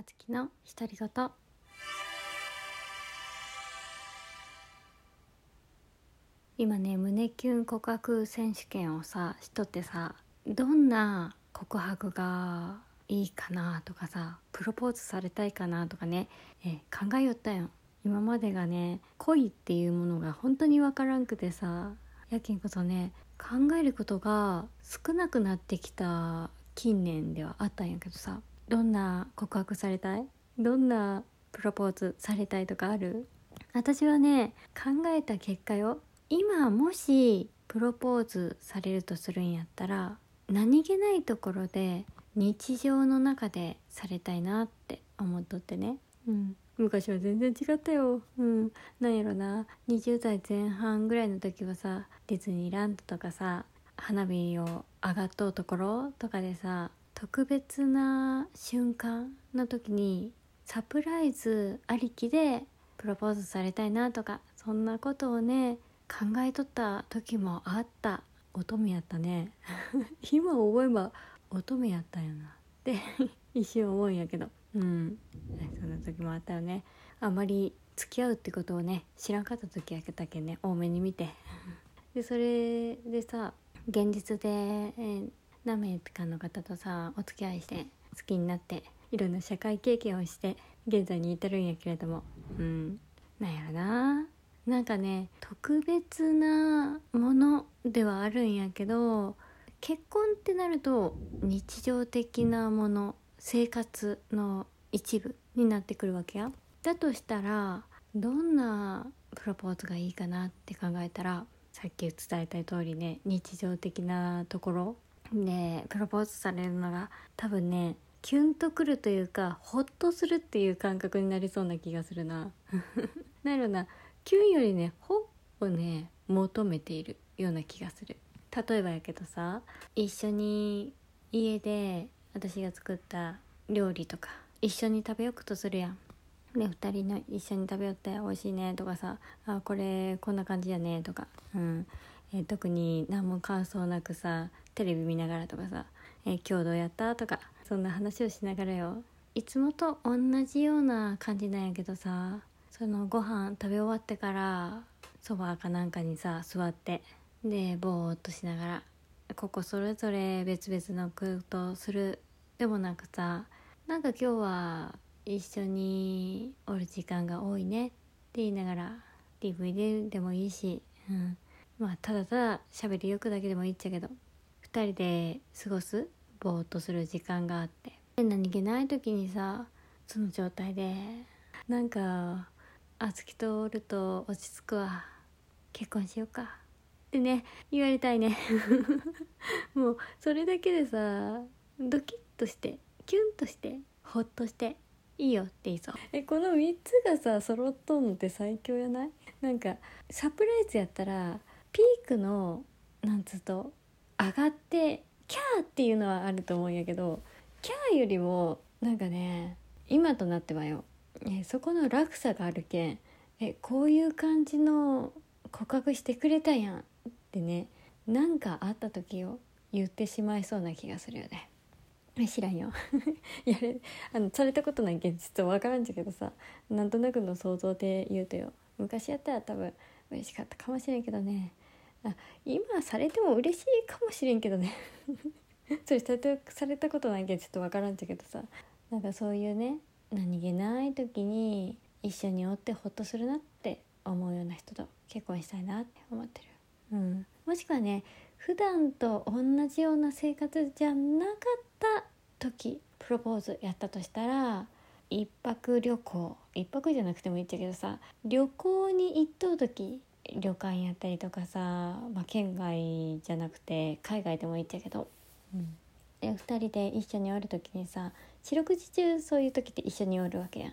あつきの独り言今ね胸キュン告白選手権をさしとってさどんな告白がいいかなとかさプロポーズされたいかなとかねえ考えよったよ。今までがね恋っていうものが本当にわからんくてさやけんこそね考えることが少なくなってきた近年ではあったんやけどさどんな告白されたい？どんなプロポーズされたいとかある？私はね考えた結果よ。今もしプロポーズされるとするんやったら何気ないところで日常の中でされたいなって思っとってね、うん、昔は全然違ったよ、うん、なんやろな。20代前半ぐらいの時はさディズニーランドとかさ花火を上がっとうところとかでさ特別な瞬間の時にサプライズありきでプロポーズされたいなとかそんなことをね考えとった時もあった。乙女やったね。今思えば乙女やったんやな。って 一瞬思うんやけど。うん。そんな時もあったよね。あまり付き合うってことをね知らんかった時やけたけんね。多めに見て。でそれでさ現実で、えー、何名かの方とさお付き合いして好きになっていろんな社会経験をして現在に至るんやけれども。うん。なんやろな。なんかね特別なものではあるんやけど結婚ってなると日常的なもの生活の一部になってくるわけや。だとしたらどんなプロポーズがいいかなって考えたらさっき伝えた通りね日常的なところでプロポーズされるのが多分ねキュンとくるというかホッとするっていう感覚になりそうな気がするな。なるなキュンよりねホをね求めているような気がする。例えばやけどさ一緒に家で私が作った料理とか一緒に食べよくとするやん。で2人の一緒に食べよって美味しいねとかさあこれこんな感じやねとか、うんえ特に何も感想なくさテレビ見ながらとかさ「えー、今日どうやった?」とかそんな話をしながらよいつもと同じような感じなんやけどさそのご飯食べ終わってからそばかなんかにさ座ってでぼーっとしながらここそれぞれ別々のことするでもなんかさなんか今日は一緒におる時間が多いねって言いながら DVD でもいいし、うん、まあただただ喋りよくだけでもいいっちゃけど2人で過ごすぼーっとする時間があって。で何気ない時にさその状態で。なんかあつきとおると落ち着くわ。結婚しようか。ってね言われたいね。もうそれだけでさドキッとしてキュンとしてホッとしていいよって言いそう。えこの3つがさ揃っとんのって最強やない？なんかサプライズやったらピークのなんつうと上がってキャーっていうのはあると思うんやけどキャーよりもなんかね今となってはよ、えそこの落差があるけんえこういう感じの告白してくれたやんってねなんかあった時を言ってしまいそうな気がするよね。知らんよ。やれあのされたことない現実は分からんじゃけどさなんとなくの想像で言うとよ。昔やったら多分嬉しかったかもしれんけどね。あ今されても嬉しいかもしれんけどね。それされたされたことないけどちょっと分からんちゃけどさ。なんかそういうね何気ない時に一緒におってほっとするなって思うような人と結婚したいなって思ってる、うん、もしくはね普段と同じような生活じゃなかった時プロポーズやったとしたら一泊旅行。一泊じゃなくてもいいっちゃけどさ旅行に行っとう時旅館やったりとかさ、まあ、県外じゃなくて海外でもいいっちゃけど、うん、で2人で一緒におる時にさ四六時中そういう時って一緒におるわけやん。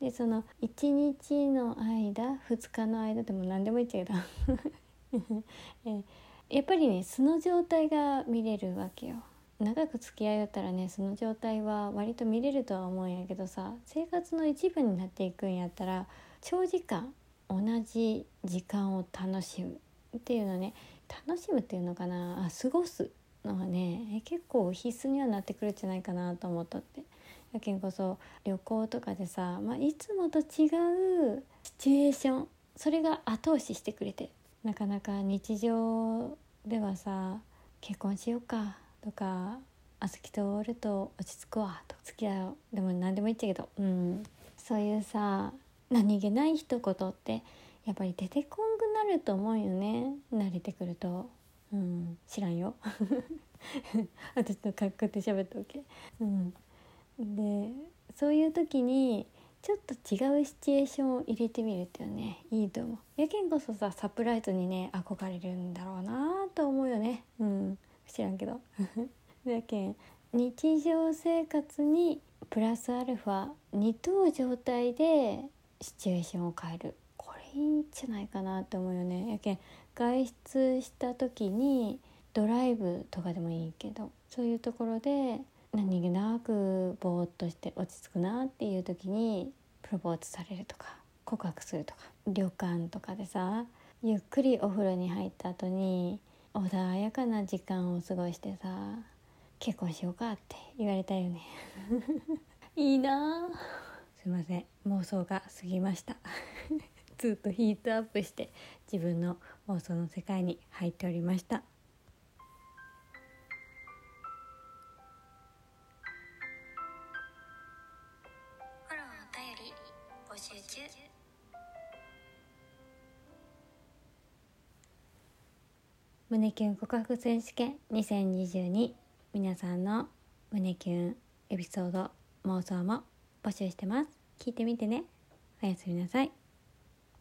でその1日の間2日の間でも何でもいいっちゃけど えやっぱりね素の状態が見れるわけよ。長く付き合いだったらねその状態は割と見れるとは思うんやけどさ生活の一部になっていくんやったら長時間同じ時間を楽しむっていうのね楽しむっていうのかな？あ過ごすのはね結構必須にはなってくるんじゃないかなと思っとって。やけんこそ旅行とかでさ、まあ、いつもと違うシチュエーションそれが後押ししてくれてなかなか日常ではさ結婚しようかとかあすきとおると落ち着くわと付き合うでも何でもいいっちゃけどうん。そういうさ何気ない一言ってやっぱり出てこんくなると思うよね。慣れてくると。うん。知らんよ。私の格好で喋っておけ。うん。でそういう時にちょっと違うシチュエーションを入れてみるっていうねいいと思う。やけんこそさサプライズにね憧れるんだろうなと思うよね。うん。知らんけど。やけん日常生活にプラスアルファ2等状態でシチュエーションを変える。これいいんじゃないかなって思うよね。やけん外出した時にドライブとかでもいいけどそういうところで何気なくぼーっとして落ち着くなっていう時にプロポーズされるとか告白するとか旅館とかでさゆっくりお風呂に入った後に穏やかな時間を過ごしてさ結婚しようかって言われたよね。いいなすいません。妄想が過ぎました。ずっとヒートアップして自分の妄想の世界に入っておりました。胸キュン告白選手権2022皆さんの胸キュンエピソード妄想も募集してます。聞いてみてね。おやすみなさい。